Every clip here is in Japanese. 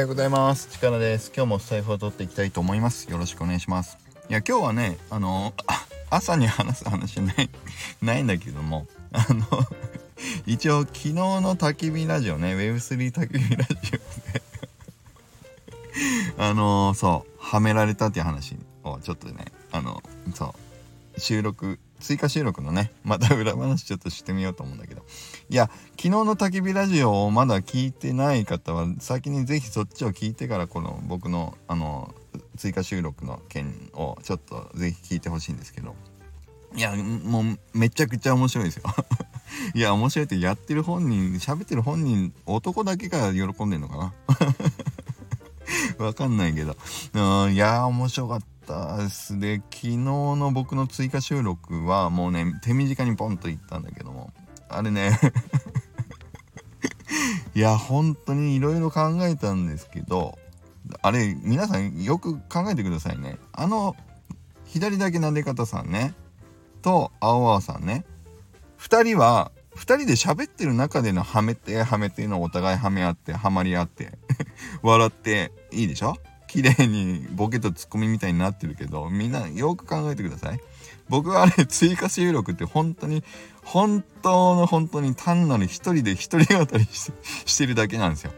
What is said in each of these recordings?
ようございます。力です。今日もスタイフを取っていきたいと思います。よろしくお願いします。いや今日はねあの 朝に話す話ない ないんだけどもあの 一応昨日の焚き火ラジオね Web3 焚き火ラジオであのそうはめられたっていう話をちょっとねあのそう収録追加収録のねまた裏話ちょっとしてみようと思うんだけど。いや昨日の焚き火ラジオをまだ聞いてない方は先に是非そっちを聞いてからこの僕のあの追加収録の件をちょっと是非聞いてほしいんですけど。いやもうめちゃくちゃ面白いですよ。いや面白いってやってる本人喋ってる本人男だけが喜んでんのかな。わかんないけど。うん、いやー、面白かったですで、昨日の僕の追加収録はもうね、手短にポンと行ったんだけども、あれね。いや、本当にいろいろ考えたんですけど、あれ、皆さんよく考えてくださいね。あの、左だけ撫で方さんね、と、青々さんね、2人は2人で喋ってる中でのはめてはめてのお互いはめ合ってはまり合って笑っていいでしょ？綺麗にボケとツッコミみたいになってるけどみんなよく考えてください。僕はあれ 追加収録って本当に本当の本当に単なる一人で一人語りしてるだけなんですよ。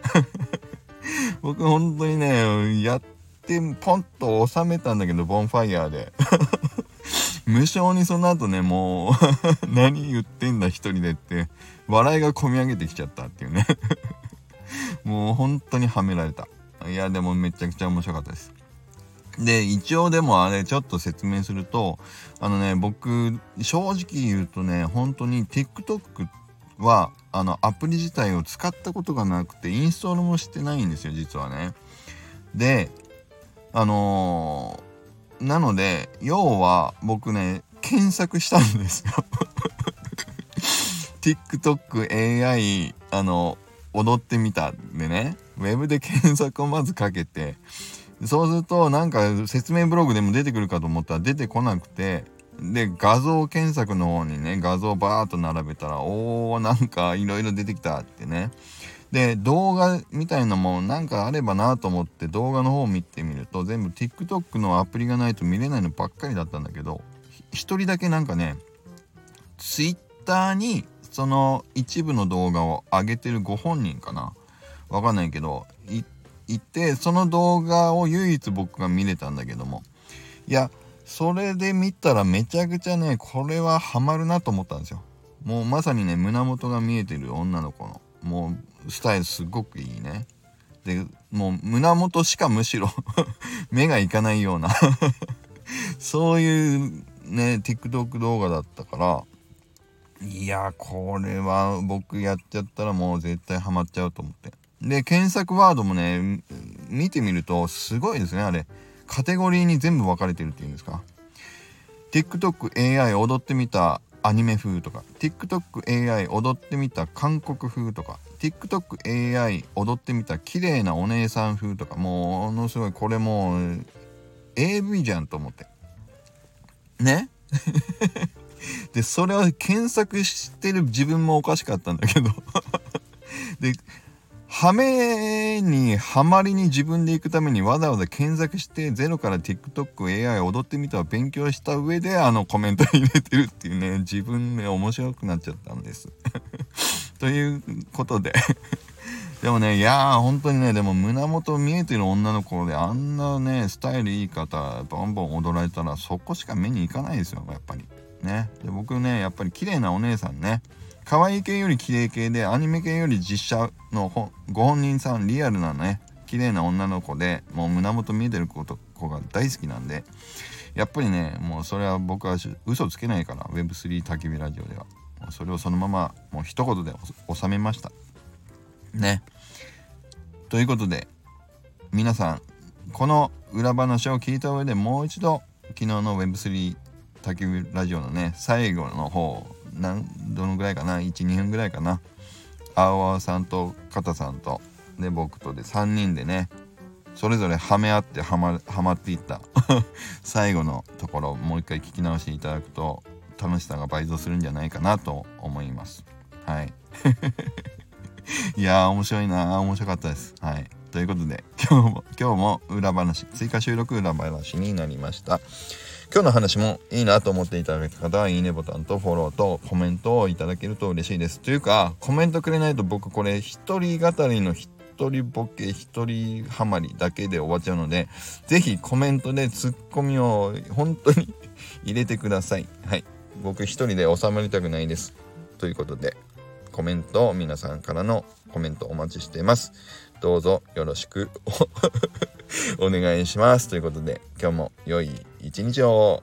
僕本当にねやってポンと収めたんだけどボンファイヤーで。無性にその後ねもう何言ってんだ一人でって笑いがこみ上げてきちゃったっていうね。もう本当にはめられた。いやでもめちゃくちゃ面白かったです。で一応でもあれちょっと説明するとあのね僕正直言うとね本当に TikTok はあのアプリ自体を使ったことがなくてインストールもしてないんですよ実はね。であのーなので要は僕ね検索したんですよ。TikTokAI あの踊ってみたでね。ウェブで検索をまずかけてそうするとなんか説明ブログでも出てくるかと思ったら出てこなくてで画像検索の方にね画像バーッと並べたらおーなんかいろいろ出てきたってね。で動画みたいのもなんかあればなと思って動画の方を見てみると全部 TikTok のアプリがないと見れないのばっかりだったんだけど一人だけなんかね Twitter にその一部の動画を上げてるご本人かな。わかんないけどいてその動画を唯一僕が見れたんだけども。いやそれで見たらめちゃくちゃねこれはハマるなと思ったんですよ。もうまさにね胸元が見えてる女の子の。もうスタイルすごくいいね。でもう胸元しかむしろ 目がいかないような。そういうね TikTok 動画だったから。いやこれは僕やっちゃったらもう絶対ハマっちゃうと思って。で検索ワードもね見てみるとすごいですねあれ。カテゴリーに全部分かれてるっていうんですか。TikTokAI 踊ってみたアニメ風とか。TikTokAI 踊ってみた韓国風とか。TikTokAI 踊ってみた綺麗なお姉さん風とか。ものすごいこれもう AV じゃんと思って。ね？でそれは検索してる自分もおかしかったんだけど。ではめにはまりに自分で行くためにわざわざ検索してゼロから TikTokAI 踊ってみたを勉強した上であのコメント入れてるっていうね 自分で面白くなっちゃったんです。ということで。でもねいやー本当にねでも胸元見えてる女の子であんなねスタイルいい方ボンボン踊られたらそこしか目に行かないですよやっぱり。ね。で僕ねやっぱり綺麗なお姉さんね。可愛い系より綺麗系でアニメ系より実写のご本人さんリアルなね綺麗な女の子でもう胸元見えてる子と子が大好きなんでやっぱりねもうそれは僕は嘘つけないから Web3 焚き火ラジオでは。それをそのままもう一言で収めました。ね。ということで皆さんこの裏話を聞いた上でもう一度昨日の Web3 焚き火ラジオのね最後の方なんどのぐらいかな？12分ぐらいかな？青々さんと肩さんとで僕とで3人でねそれぞれはめ合ってはまはまっていった。最後のところもう一回聞き直していただくと楽しさが倍増するんじゃないかなと思います。はい。いやー面白いな。面白かったです。はい。ということで今日も今日も裏話追加収録裏話になりました。今日の話もいいなと思っていただけた方はいいねボタンとフォローとコメントをいただけると嬉しいです。というかコメントくれないと僕これ一人語りの一人ボケ一人ハマりだけで終わっちゃうので是非コメントでツッコミを本当に入れてください。はい。僕一人で収まりたくないです。ということでコメント皆さんからのコメントお待ちしています。どうぞよろしくお願いします。ということで今日も良い一日を。